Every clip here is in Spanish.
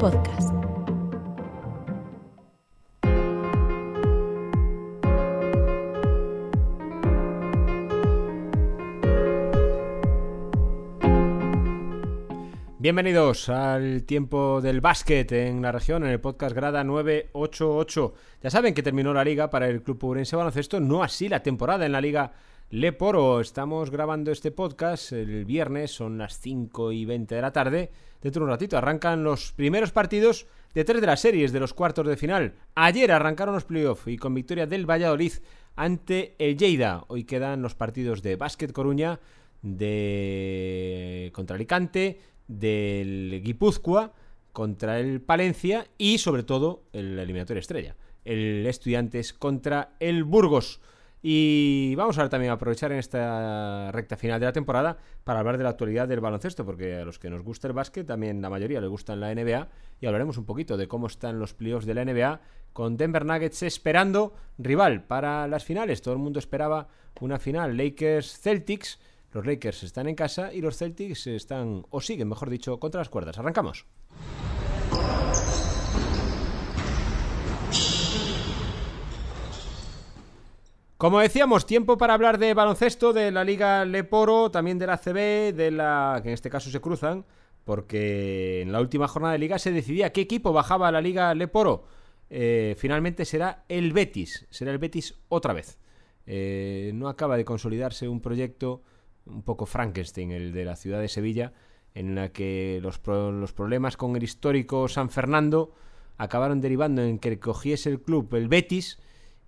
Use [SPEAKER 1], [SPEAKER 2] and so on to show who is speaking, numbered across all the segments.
[SPEAKER 1] Podcast.
[SPEAKER 2] Bienvenidos al tiempo del básquet en la región, en el podcast Grada 988. Ya saben que terminó la liga para el Club Purense Baloncesto, no así la temporada en la liga Leporo. Estamos grabando este podcast el viernes, son las 5 y 20 de la tarde. Dentro de un ratito arrancan los primeros partidos de tres de las series de los cuartos de final. Ayer arrancaron los playoffs y con victoria del Valladolid ante el Lleida. Hoy quedan los partidos de Básquet Coruña, de contra Alicante, del Guipúzcoa contra el Palencia y sobre todo el eliminatorio estrella, el Estudiantes contra el Burgos. Y vamos a también aprovechar en esta recta final de la temporada para hablar de la actualidad del baloncesto, porque a los que nos gusta el básquet, también la mayoría le gusta la NBA, y hablaremos un poquito de cómo están los playoffs de la NBA, con Denver Nuggets esperando rival para las finales. Todo el mundo esperaba una final Lakers-Celtics. Los Lakers están en casa y los Celtics están, o siguen, mejor dicho, contra las cuerdas. Arrancamos. Como decíamos, tiempo para hablar de baloncesto, de la Liga Leporo, también de la CB, de la que en este caso se cruzan, porque en la última jornada de liga se decidía qué equipo bajaba a la Liga Leporo. Eh, finalmente será el Betis, será el Betis otra vez. Eh, no acaba de consolidarse un proyecto un poco Frankenstein, el de la ciudad de Sevilla, en la que los, pro- los problemas con el histórico San Fernando acabaron derivando en que cogiese el club el Betis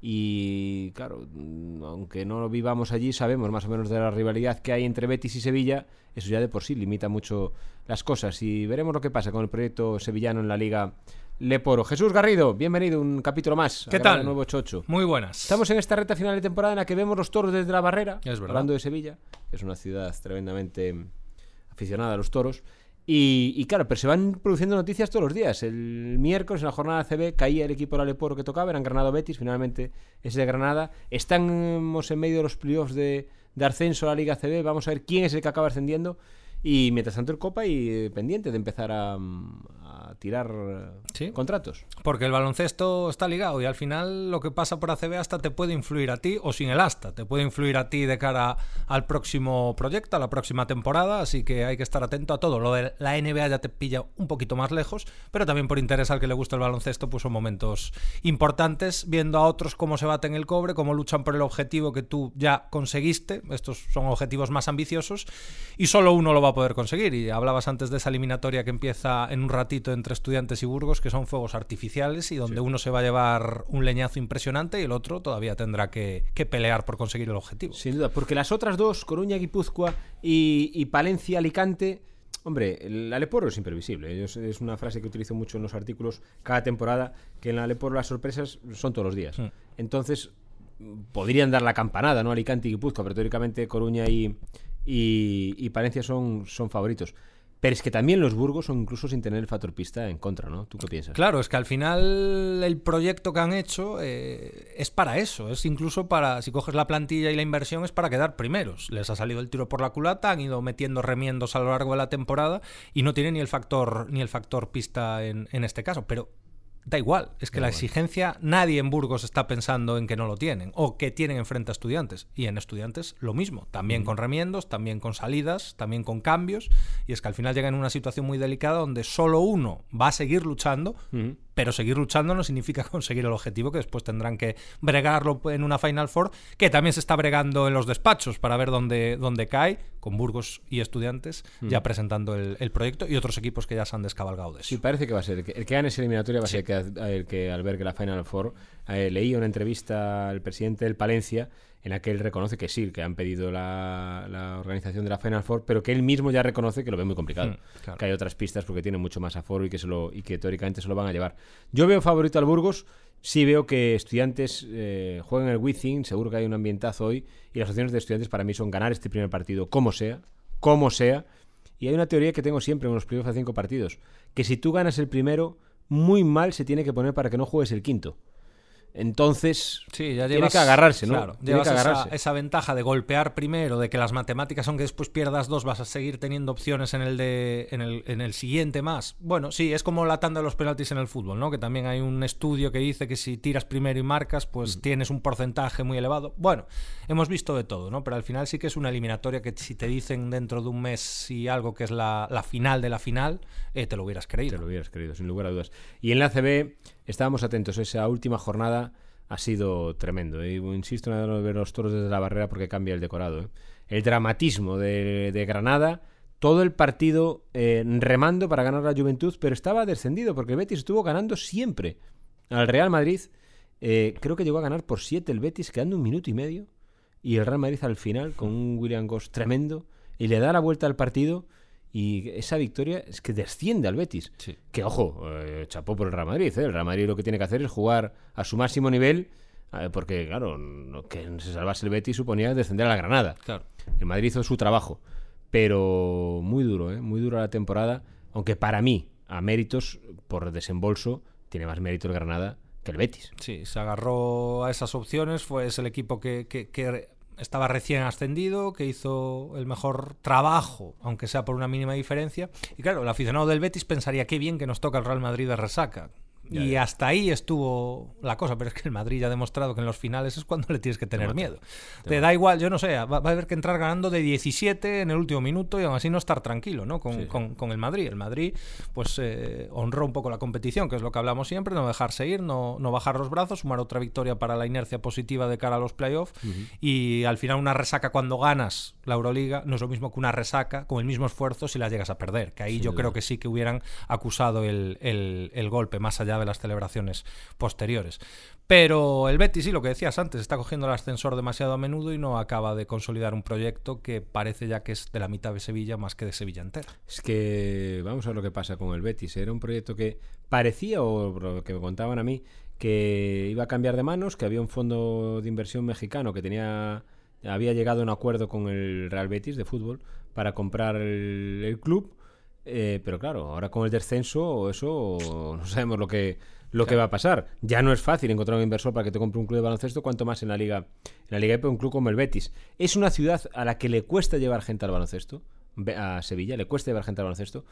[SPEAKER 2] y claro, mm, aunque no vivamos allí, sabemos más o menos de la rivalidad que hay entre Betis y Sevilla, eso ya de por sí limita mucho las cosas y veremos lo que pasa con el proyecto sevillano en la Liga Leporo. Jesús Garrido, bienvenido, un capítulo más.
[SPEAKER 3] ¿Qué tal?
[SPEAKER 2] 988.
[SPEAKER 3] Muy buenas.
[SPEAKER 2] Estamos en esta recta final de temporada en la que vemos los toros desde la barrera,
[SPEAKER 3] Es
[SPEAKER 2] hablando de Sevilla, que es una ciudad tremendamente aficionada a los toros. Y, y claro, pero se van produciendo noticias todos los días. El miércoles en la jornada CB caía el equipo del Aleporo que tocaba, eran Granado Betis, finalmente es de Granada. Estamos en medio de los playoffs de, de ascenso a la Liga CB, vamos a ver quién es el que acaba ascendiendo. Y mientras tanto el Copa y eh, pendiente de empezar a, mm, a tirar
[SPEAKER 3] Sí.
[SPEAKER 2] contratos.
[SPEAKER 3] Porque el baloncesto está ligado y al final lo que pasa por ACB hasta te puede influir a ti o sin el hasta. Te puede influir a ti de cara al próximo proyecto, a la próxima temporada. Así que hay que estar atento a todo. Lo de la NBA ya te pilla un poquito más lejos, pero también por interés al que le gusta el baloncesto, pues son momentos importantes viendo a otros cómo se baten el cobre, cómo luchan por el objetivo que tú ya conseguiste. Estos son objetivos más ambiciosos y solo uno lo va a poder conseguir. Y hablabas antes de esa eliminatoria que empieza en un ratito entre estudiantes y Burgos, que son fuegos artificiales y donde uno se va a llevar un leñazo impresionante y el otro todavía tendrá que, que pelear por conseguir el objetivo.
[SPEAKER 2] Sin duda, porque las otras dos, Coruña, Guipúzcoa y, y Palencia, Alicante, hombre, el Aleporo es imprevisible. Es una frase que utilizo mucho en los artículos cada temporada, que en el Aleporo las sorpresas son todos los días.
[SPEAKER 3] Mm.
[SPEAKER 2] Entonces, podrían dar la campanada, ¿no? Alicante y Guipúzcoa, pero teóricamente Coruña y, y, y Palencia son, son favoritos. Pero es que también los Burgos son incluso sin tener el factor pista en contra, ¿no? ¿Tú qué piensas?
[SPEAKER 3] Claro, es que al final el proyecto que han hecho eh, es para eso, es incluso para, si coges la plantilla y la inversión, es para quedar primeros. Les ha salido el tiro por la culata, han ido metiendo remiendos a lo largo de la temporada y no tienen ni el factor, ni el factor pista en, en este caso, pero da igual, es que la exigencia, nadie en Burgos está pensando en que no lo tienen o que tienen enfrente a estudiantes. Y en estudiantes lo mismo, también con remiendos, también con salidas, también con cambios. Y es que al final llegan en una situación muy delicada donde solo uno va a seguir luchando. Pero seguir luchando no significa conseguir el objetivo, que después tendrán que bregarlo en una Final Four, que también se está bregando en los despachos para ver dónde, dónde cae, con Burgos y estudiantes ya presentando el, el proyecto y otros equipos que ya se han descabalgado de eso.
[SPEAKER 2] Sí, parece que va a ser. El que, el que gane esa eliminatoria va a ser el que, el que albergue la Final Four. Eh, leí una entrevista al presidente del Palencia en la que él reconoce que sí, que han pedido la, la organización de la Final Four, pero que él mismo ya reconoce que lo ve muy complicado.
[SPEAKER 3] Mm, claro.
[SPEAKER 2] Que hay otras pistas porque tienen mucho más aforo y que, se lo, y que teóricamente se lo van a llevar. Yo veo favorito al Burgos. Sí veo que estudiantes eh, juegan el Wizzing, seguro que hay un ambientazo hoy, y las opciones de estudiantes para mí son ganar este primer partido como sea, como sea, y hay una teoría que tengo siempre en los primeros a cinco partidos, que si tú ganas el primero, muy mal se tiene que poner para que no juegues el quinto. Entonces
[SPEAKER 3] Sí, ya
[SPEAKER 2] tiene que agarrarse, ¿no?
[SPEAKER 3] Claro,
[SPEAKER 2] tiene que
[SPEAKER 3] esa-
[SPEAKER 2] agarrarse.
[SPEAKER 3] Esa, ventaja de golpear primero, de que las matemáticas, aunque después pierdas dos, vas a seguir teniendo opciones en el de en el, en el siguiente más. Bueno, sí, es como la tanda de los penaltis en el fútbol, ¿no? Que también hay un estudio que dice que si tiras primero y marcas, pues tienes un porcentaje muy elevado. Bueno, hemos visto de todo, ¿no? Pero al final sí que es una eliminatoria que si te dicen dentro de un mes y algo que es la, la final de la final, eh, te lo hubieras creído.
[SPEAKER 2] Te lo hubieras querido, sin lugar a dudas. Y en la ACB estábamos atentos. Esa última jornada ha sido tremendo. ¿eh? Insisto en ver los toros desde la barrera porque cambia el decorado. ¿eh? El dramatismo de, Granada, todo el partido eh, remando para ganar la Juventud, pero estaba descendido porque el Betis estuvo ganando siempre al Real Madrid. eh, creo que llegó a ganar por 7 el Betis, quedando un minuto y medio. Y el Real Madrid al final, con un William Goss tremendo, y le da la vuelta al partido. Y esa victoria es que desciende al Betis.
[SPEAKER 3] Sí.
[SPEAKER 2] Que ojo, eh, chapó por el Real Madrid. ¿eh? El Real Madrid lo que tiene que hacer es jugar a su máximo nivel, eh, porque claro, no- que se salvase el Betis suponía descender a la Granada.
[SPEAKER 3] Claro.
[SPEAKER 2] El Madrid hizo su trabajo, pero muy duro, ¿eh? muy dura la temporada. Aunque para mí, a méritos por desembolso, tiene más mérito el Granada que el Betis.
[SPEAKER 3] Sí, se agarró a esas opciones, fue es el equipo que, que- que estaba recién ascendido, que hizo el mejor trabajo, aunque sea por una mínima diferencia. Y claro, el aficionado del Betis pensaría qué bien que nos toca el Real Madrid de resaca.
[SPEAKER 2] Ya,
[SPEAKER 3] y
[SPEAKER 2] ya.
[SPEAKER 3] hasta ahí estuvo la cosa, pero es que el Madrid ya ha demostrado que en los finales es cuando le tienes que tener miedo.
[SPEAKER 2] te
[SPEAKER 3] da igual, yo no sé, va, va a haber que entrar ganando de 17 en el último minuto y aún así no estar tranquilo ¿no? con,
[SPEAKER 2] Sí,
[SPEAKER 3] con- con el Madrid. El Madrid pues eh, honró un poco la competición, que es lo que hablamos siempre, no dejarse ir, no, no bajar los brazos, sumar otra victoria para la inercia positiva de cara a los playoffs y al final una resaca cuando ganas la Euroliga no es lo mismo que una resaca con el mismo esfuerzo si la llegas a perder, que ahí yo creo que sí que hubieran acusado el, el- el golpe más allá de las celebraciones posteriores. Pero el Betis, sí, lo que decías antes, está cogiendo el ascensor demasiado a menudo y no acaba de consolidar un proyecto que parece ya que es de la mitad de Sevilla más que de Sevilla entera.
[SPEAKER 2] Es que vamos a ver lo que pasa con el Betis. Era un proyecto que parecía, o lo que me contaban a mí, que iba a cambiar de manos, que había un fondo de inversión mexicano que tenía había llegado a un acuerdo con el Real Betis de fútbol para comprar el club. Eh, pero claro, ahora con el descenso, eso no sabemos lo que lo que va a pasar. Ya no es fácil encontrar un inversor para que te compre un club de baloncesto, cuanto más en la liga, en la liga EP, un club como el Betis. Es una ciudad a la que le cuesta llevar gente al baloncesto, a Sevilla, le cuesta llevar gente al baloncesto,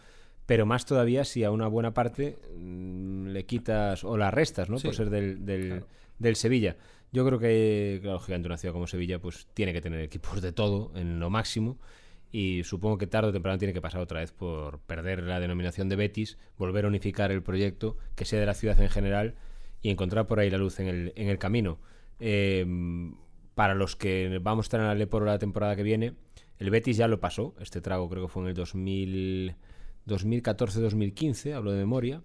[SPEAKER 2] pero más todavía si a una buena parte mm, le quitas o la restas, ¿no?
[SPEAKER 3] Sí.
[SPEAKER 2] Por ser del, del,
[SPEAKER 3] Claro.
[SPEAKER 2] del Sevilla. Yo creo que, claro, gigante una ciudad como Sevilla, pues tiene que tener equipos de todo en lo máximo. Y supongo que tarde o temprano tiene que pasar otra vez por perder la denominación de Betis, volver a unificar el proyecto, que sea de la ciudad en general y encontrar por ahí la luz en el, en el camino. Eh, para los que vamos a estar en la la temporada que viene, el Betis ya lo pasó. Este trago creo que fue en el 2000 2014-2015, hablo de memoria.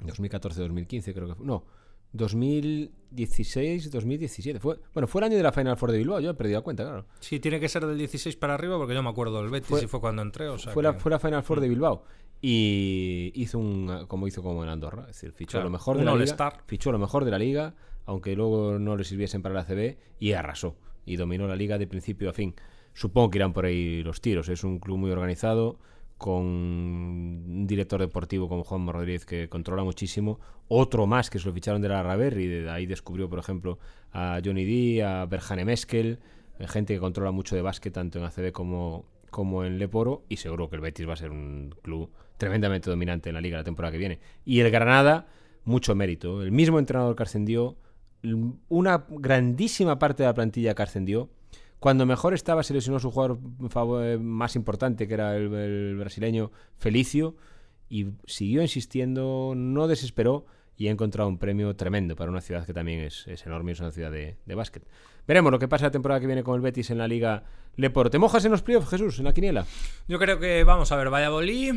[SPEAKER 2] 2014-2015 creo que fue. No, 2016-2017. Fue, bueno, fue el año de la Final Four de Bilbao, yo he perdido la cuenta, claro.
[SPEAKER 3] Sí, tiene que ser del 16 para arriba porque yo me acuerdo del Betis
[SPEAKER 2] Fue-
[SPEAKER 3] y fue cuando entré. O sea
[SPEAKER 2] fue, la, fue la Final Four de Bilbao. Y hizo un como hizo como en Andorra, es decir, fichó
[SPEAKER 3] Claro,
[SPEAKER 2] lo mejor de la liga,
[SPEAKER 3] All-Star.
[SPEAKER 2] fichó lo mejor de la liga, aunque luego no le sirviesen para la CB y arrasó y dominó la liga de principio a fin. Supongo que irán por ahí los tiros, es un club muy organizado con un director deportivo como Juan Rodríguez que controla muchísimo, otro más que se lo ficharon de la Raver y de ahí descubrió, por ejemplo, a Johnny D, a Berjane Meskel, eh, gente que controla mucho de básquet tanto en ACB como, como en Leporo y seguro que el Betis va a ser un club tremendamente dominante en la liga la temporada que viene. Y el Granada, mucho mérito. El mismo entrenador que ascendió, una grandísima parte de la plantilla que ascendió. Cuando mejor estaba se lesionó su jugador eh, más importante, que era el, el brasileño Felicio, y siguió insistiendo, no desesperó y ha encontrado un premio tremendo para una ciudad que también es, es enorme, es una ciudad de, de básquet. Veremos lo que pasa la temporada que viene con el Betis en la Liga Leporo. ¿Te mojas en los playoffs, Jesús, en la quiniela?
[SPEAKER 3] Yo creo que vamos a ver Valladolid,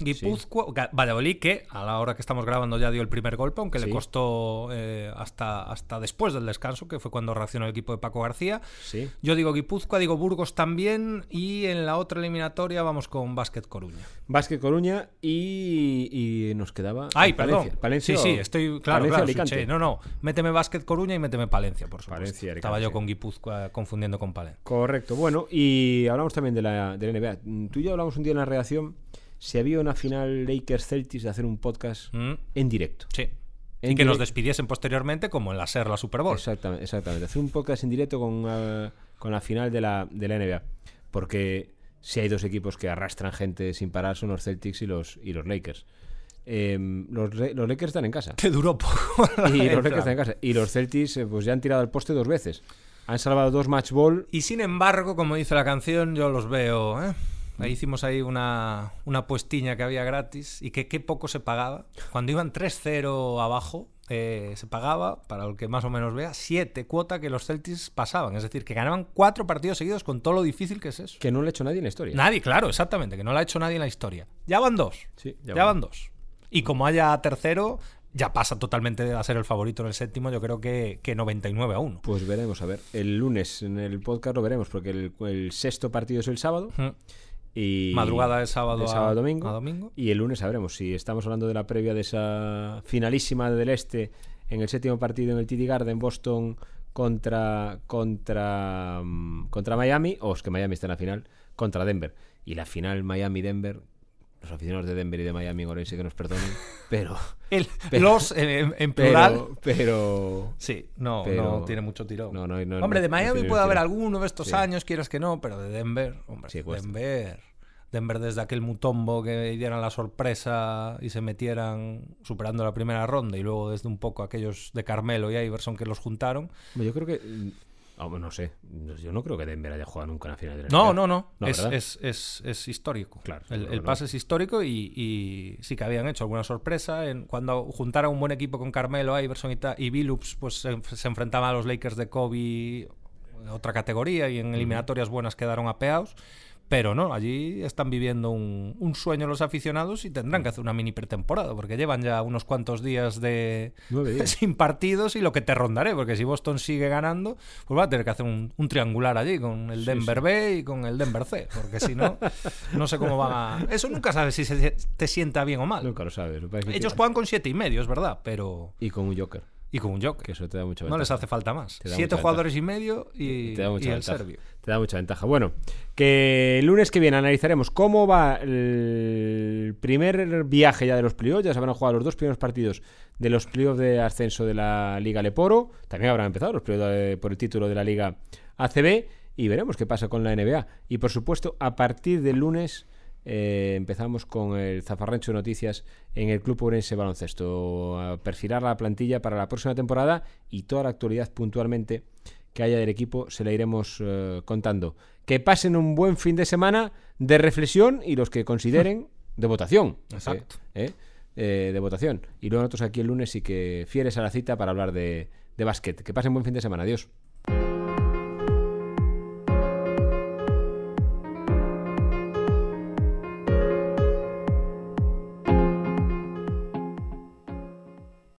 [SPEAKER 3] Guipúzcoa, Ga- Valladolid que a la hora que estamos grabando ya dio el primer golpe, aunque
[SPEAKER 2] Sí.
[SPEAKER 3] le costó eh, hasta, hasta después del descanso, que fue cuando reaccionó el equipo de Paco García.
[SPEAKER 2] Sí.
[SPEAKER 3] Yo digo Guipúzcoa, digo Burgos también y en la otra eliminatoria vamos con Básquet Coruña.
[SPEAKER 2] Básquet Coruña y, y nos quedaba
[SPEAKER 3] Ay,
[SPEAKER 2] Palencia.
[SPEAKER 3] perdón.
[SPEAKER 2] Palencia
[SPEAKER 3] sí,
[SPEAKER 2] o-
[SPEAKER 3] sí, estoy claro,
[SPEAKER 2] Palencia,
[SPEAKER 3] claro,
[SPEAKER 2] Alicante.
[SPEAKER 3] switché. No, no, méteme Básquet Coruña y méteme Palencia, por supuesto.
[SPEAKER 2] Palencia, Alicante,
[SPEAKER 3] Estaba yo con Guipúzcoa confundiendo con Palencia.
[SPEAKER 2] Correcto. Bueno, y hablamos también de la, de la NBA. Tú y yo hablamos un día en la redacción si había una final Lakers Celtics de hacer un podcast
[SPEAKER 3] Mm,
[SPEAKER 2] en directo.
[SPEAKER 3] Sí. y que nos despidiesen posteriormente como en la SER la Super Bowl.
[SPEAKER 2] Exactamente, exactamente. Hacer un podcast en directo con, uh, con la final de la, de la NBA. Porque si hay dos equipos que arrastran gente sin parar son los Celtics y los, y los Lakers. Eh, los, los, Lakers están en casa.
[SPEAKER 3] Que duró poco.
[SPEAKER 2] y los Lakers están en casa. Y los Celtics eh, pues ya han tirado el poste dos veces. Han salvado dos match ball.
[SPEAKER 3] Y sin embargo, como dice la canción, yo los veo. ¿eh? Ahí hicimos ahí una, una puestiña que había gratis y que qué poco se pagaba. Cuando iban 3-0 abajo, eh, se pagaba, para el que más o menos vea, 7 cuota que los Celtics pasaban. Es decir, que ganaban 4 partidos seguidos con todo lo difícil que es eso.
[SPEAKER 2] Que no lo ha hecho nadie en la historia.
[SPEAKER 3] Nadie, claro, exactamente, que no lo ha hecho nadie en la historia. Ya van dos.
[SPEAKER 2] Sí,
[SPEAKER 3] ya, ya van dos. Y como haya tercero, ya pasa totalmente a ser el favorito en el séptimo, yo creo que, que 99 a 1.
[SPEAKER 2] Pues veremos, a ver. El lunes en el podcast lo veremos, porque el, el sexto partido es el sábado.
[SPEAKER 3] Mm. Y Madrugada de sábado,
[SPEAKER 2] de sábado
[SPEAKER 3] a,
[SPEAKER 2] domingo,
[SPEAKER 3] a, domingo,
[SPEAKER 2] Y el lunes sabremos si estamos hablando de la previa de esa finalísima del Este en el séptimo partido en el TD Garden, Boston contra, contra, contra Miami, o es que Miami está en la final, contra Denver. Y la final Miami-Denver, los aficionados de Denver y de Miami ahora sí que nos perdonen, pero...
[SPEAKER 3] El, pero los en, en, plural.
[SPEAKER 2] Pero, pero...
[SPEAKER 3] Sí, no,
[SPEAKER 2] pero,
[SPEAKER 3] no tiene mucho tirón.
[SPEAKER 2] No, no, no,
[SPEAKER 3] hombre, de Miami puede haber alguno de estos sí. años, quieras que no, pero de Denver, hombre,
[SPEAKER 2] Sí.
[SPEAKER 3] Denver... Denver desde aquel mutombo que dieran la sorpresa y se metieran superando la primera ronda y luego desde un poco aquellos de Carmelo y Iverson que los juntaron.
[SPEAKER 2] Yo creo que Oh, no sé, yo no creo que Denver haya jugado nunca en la final de la
[SPEAKER 3] No, no, no,
[SPEAKER 2] no
[SPEAKER 3] es, es, es, es, histórico.
[SPEAKER 2] Claro,
[SPEAKER 3] el,
[SPEAKER 2] no,
[SPEAKER 3] pase es histórico y, y, sí que habían hecho alguna sorpresa. En, cuando juntaron un buen equipo con Carmelo, Iverson y, y Billups, pues se, se, enfrentaban a los Lakers de Kobe, otra categoría, y en eliminatorias buenas quedaron apeados. Pero no, allí están viviendo un, un, sueño los aficionados y tendrán que hacer una mini pretemporada, porque llevan ya unos cuantos días de
[SPEAKER 2] días.
[SPEAKER 3] sin partidos y lo que te rondaré, porque si Boston sigue ganando, pues va a tener que hacer un, un triangular allí con el Denver
[SPEAKER 2] sí.
[SPEAKER 3] B y con el Denver C, porque si no, no sé cómo van a... Eso nunca sabes si se te sienta bien o mal.
[SPEAKER 2] Nunca lo sabes. Lo
[SPEAKER 3] Ellos juegan con siete y medio, es verdad, pero...
[SPEAKER 2] Y con un Joker.
[SPEAKER 3] Y con un Joker.
[SPEAKER 2] Que eso te da mucha
[SPEAKER 3] ventaja. No les hace falta más. Siete jugadores y medio y,
[SPEAKER 2] te da mucha
[SPEAKER 3] y el serbio.
[SPEAKER 2] Te da mucha ventaja. Bueno, que el lunes que viene analizaremos cómo va el primer viaje ya de los playoffs. Ya se a jugar los dos primeros partidos de los playoffs de ascenso de la Liga Leporo. También habrán empezado los playoffs por el título de la Liga ACB. Y veremos qué pasa con la NBA. Y por supuesto, a partir del lunes. Eh, empezamos con el zafarrancho de noticias en el Club Ourense Baloncesto. A perfilar la plantilla para la próxima temporada y toda la actualidad puntualmente que haya del equipo se la iremos eh, contando. Que pasen un buen fin de semana de reflexión y los que consideren de votación.
[SPEAKER 3] Exacto.
[SPEAKER 2] Eh, de votación. Y luego nosotros aquí el lunes sí que fieres a la cita para hablar de, de básquet. Que pasen buen fin de semana. Adiós.